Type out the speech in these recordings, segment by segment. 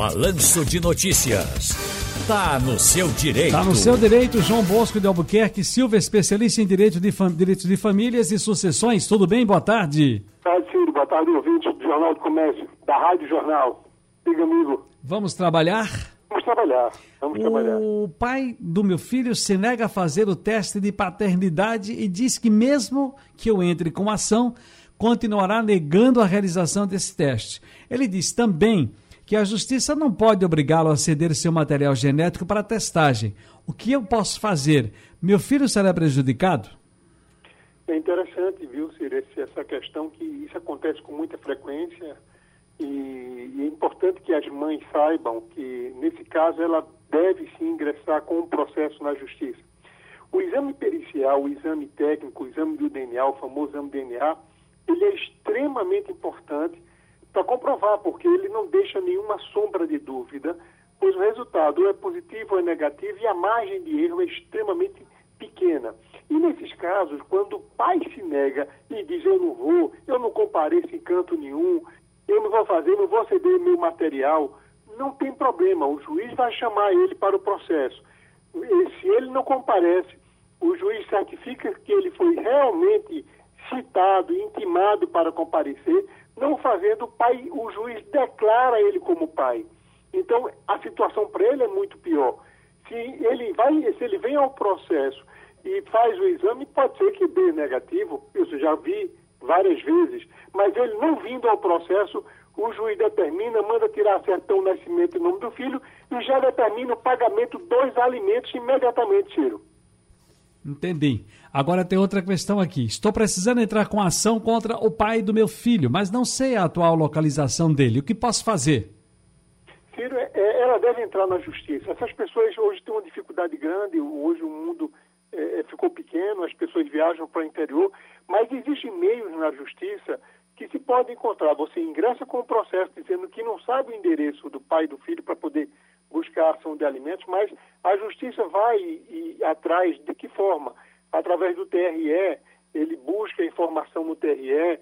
Balanço de Notícias. Tá no seu direito. Tá no seu direito, João Bosco de Albuquerque Silva, especialista em direito de direitos de famílias e sucessões. Tudo bem? Boa tarde. Boa tarde, Ciro. Boa tarde, ouvinte do Jornal do Comércio, da Rádio Jornal. Diga, amigo. Vamos trabalhar? Vamos trabalhar. Vamos o trabalhar. O pai do meu filho se nega a fazer o teste de paternidade e diz que mesmo que eu entre com ação, continuará negando a realização desse teste. Ele diz também que a justiça não pode obrigá-lo a ceder seu material genético para testagem. O que eu posso fazer? Meu filho será prejudicado? É interessante, viu, Ciro, essa questão que isso acontece com muita frequência e, é importante que as mães saibam que, nesse caso, ela deve sim ingressar com um processo na justiça. O exame pericial, o exame técnico, o exame do DNA, o famoso exame DNA, ele é extremamente importante para comprovar, porque ele não deixa nenhuma sombra de dúvida, pois o resultado é positivo ou é negativo e a margem de erro é extremamente pequena. E nesses casos, quando o pai se nega e diz eu não vou, eu não compareço em canto nenhum, eu não vou fazer, não vou ceder meu material, não tem problema, o juiz vai chamar ele para o processo. E se ele não comparece, o juiz certifica que ele foi realmente citado, intimado para comparecer, não fazendo, o pai, o juiz declara ele como pai. Então, a situação para ele é muito pior. Se ele vai, se ele vem ao processo e faz o exame, pode ser que dê negativo, eu já vi várias vezes, mas ele não vindo ao processo, o juiz determina, manda tirar certão nascimento em nome do filho e já determina o pagamento dos alimentos imediatamente, Ciro. Entendi. Agora tem outra questão aqui. Estou precisando entrar com ação contra o pai do meu filho, mas não sei a atual localização dele. O que posso fazer? Ciro, é, é, ela deve entrar na justiça. Essas pessoas hoje têm uma dificuldade grande, hoje o mundo é, é ficou pequeno, as pessoas viajam para o interior, mas existem meios na justiça que se pode encontrar. Você ingressa com o processo dizendo que não sabe o endereço do pai e do filho para poder buscar ação de alimentos, mas a justiça vai e, e, atrás de que forma? Através do TRE, ele busca informação no TRE,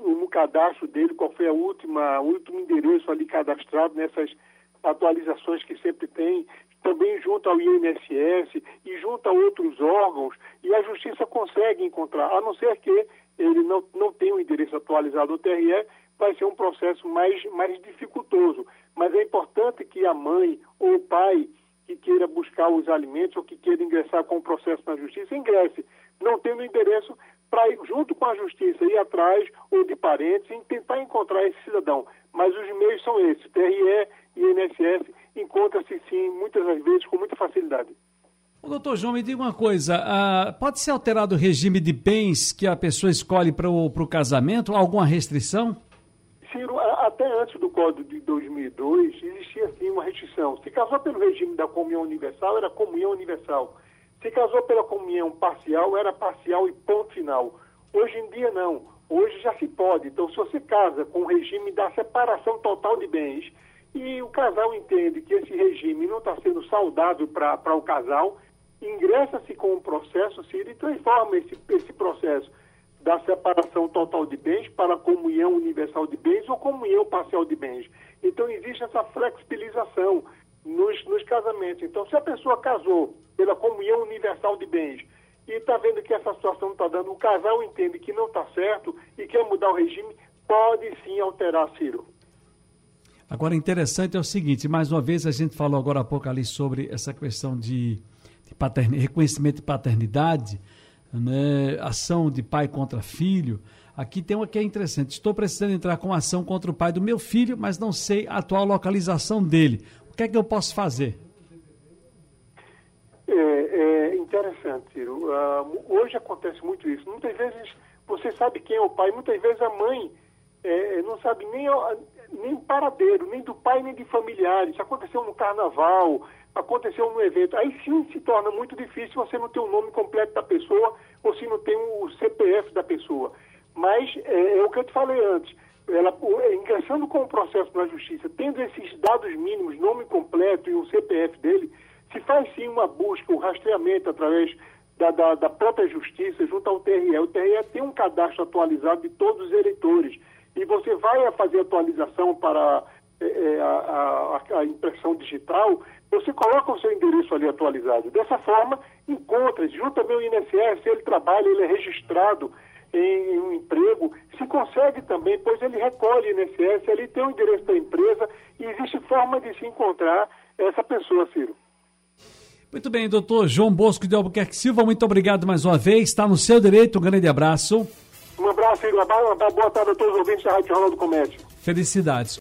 no cadastro dele, qual foi a última, o último endereço ali cadastrado nessas atualizações que sempre tem, também junto ao INSS e junto a outros órgãos, e a justiça consegue encontrar, a não ser que ele não, não tenha o endereço atualizado do TRE, vai ser um processo mais, mais dificultoso. Mas é importante que a mãe ou o pai que queira buscar os alimentos ou que queira ingressar com o processo na justiça, ingresse, não tendo endereço, para ir junto com a justiça, ir atrás ou de parentes e tentar encontrar esse cidadão. Mas os meios são esses, TRE e INSS encontra-se sim, muitas das vezes, com muita facilidade. O doutor João, me diga uma coisa, uh, pode ser alterado o regime de bens que a pessoa escolhe para o casamento? Alguma restrição? Ciro, até antes do Código de 2002, existia sim uma restrição. Se casou pelo regime da comunhão universal, era comunhão universal. Se casou pela comunhão parcial, era parcial e ponto final. Hoje em dia, não. Hoje já se pode. Então, se você casa com o regime da separação total de bens e o casal entende que esse regime não está sendo saudável para o casal, ingressa-se com o processo, Ciro, e transforma esse, esse processo da separação total de bens para comunhão universal de bens ou comunhão parcial de bens. Então, existe essa flexibilização nos, nos casamentos. Então, se a pessoa casou pela comunhão universal de bens e está vendo que essa situação não está dando, o casal entende que não está certo e quer mudar o regime, pode sim alterar, Ciro. Agora, interessante é o seguinte, mais uma vez a gente falou agora há pouco ali sobre essa questão de, de reconhecimento de paternidade, né, ação de pai contra filho. Aqui tem uma que é interessante. Estou precisando entrar com ação contra o pai do meu filho, mas não sei a atual localização dele. O que é que eu posso fazer? É, é interessante, Ciro. Uh, hoje acontece muito isso. Muitas vezes você sabe quem é o pai, muitas vezes a mãe é, não sabe nem, nem paradeiro, nem do pai, nem de familiares. Aconteceu no carnaval, aconteceu no evento. Aí sim se torna muito difícil você não ter o nome completo da pessoa ou se não tem o CPF da pessoa. Mas é, é o que eu te falei antes. Ela, é, ingressando com o processo na justiça, tendo esses dados mínimos, nome completo e o CPF dele, se faz sim uma busca, um rastreamento através da, da, da própria justiça junto ao TRE. O TRE tem um cadastro atualizado de todos os eleitores e você vai fazer atualização para é, a, a, a, impressão digital, você coloca o seu endereço ali atualizado. Dessa forma, encontra, junto também o INSS, ele trabalha, ele é registrado em, um emprego, se consegue também, pois ele recolhe INSS, ele tem o endereço da empresa e existe forma de se encontrar essa pessoa, Ciro. Muito bem, doutor João Bosco de Albuquerque Silva, muito obrigado mais uma vez. Está no seu direito, um grande abraço. Abraço, Ciro. Uma boa tarde a todos os ouvintes da Rádio Jornal do Comércio. Felicidades.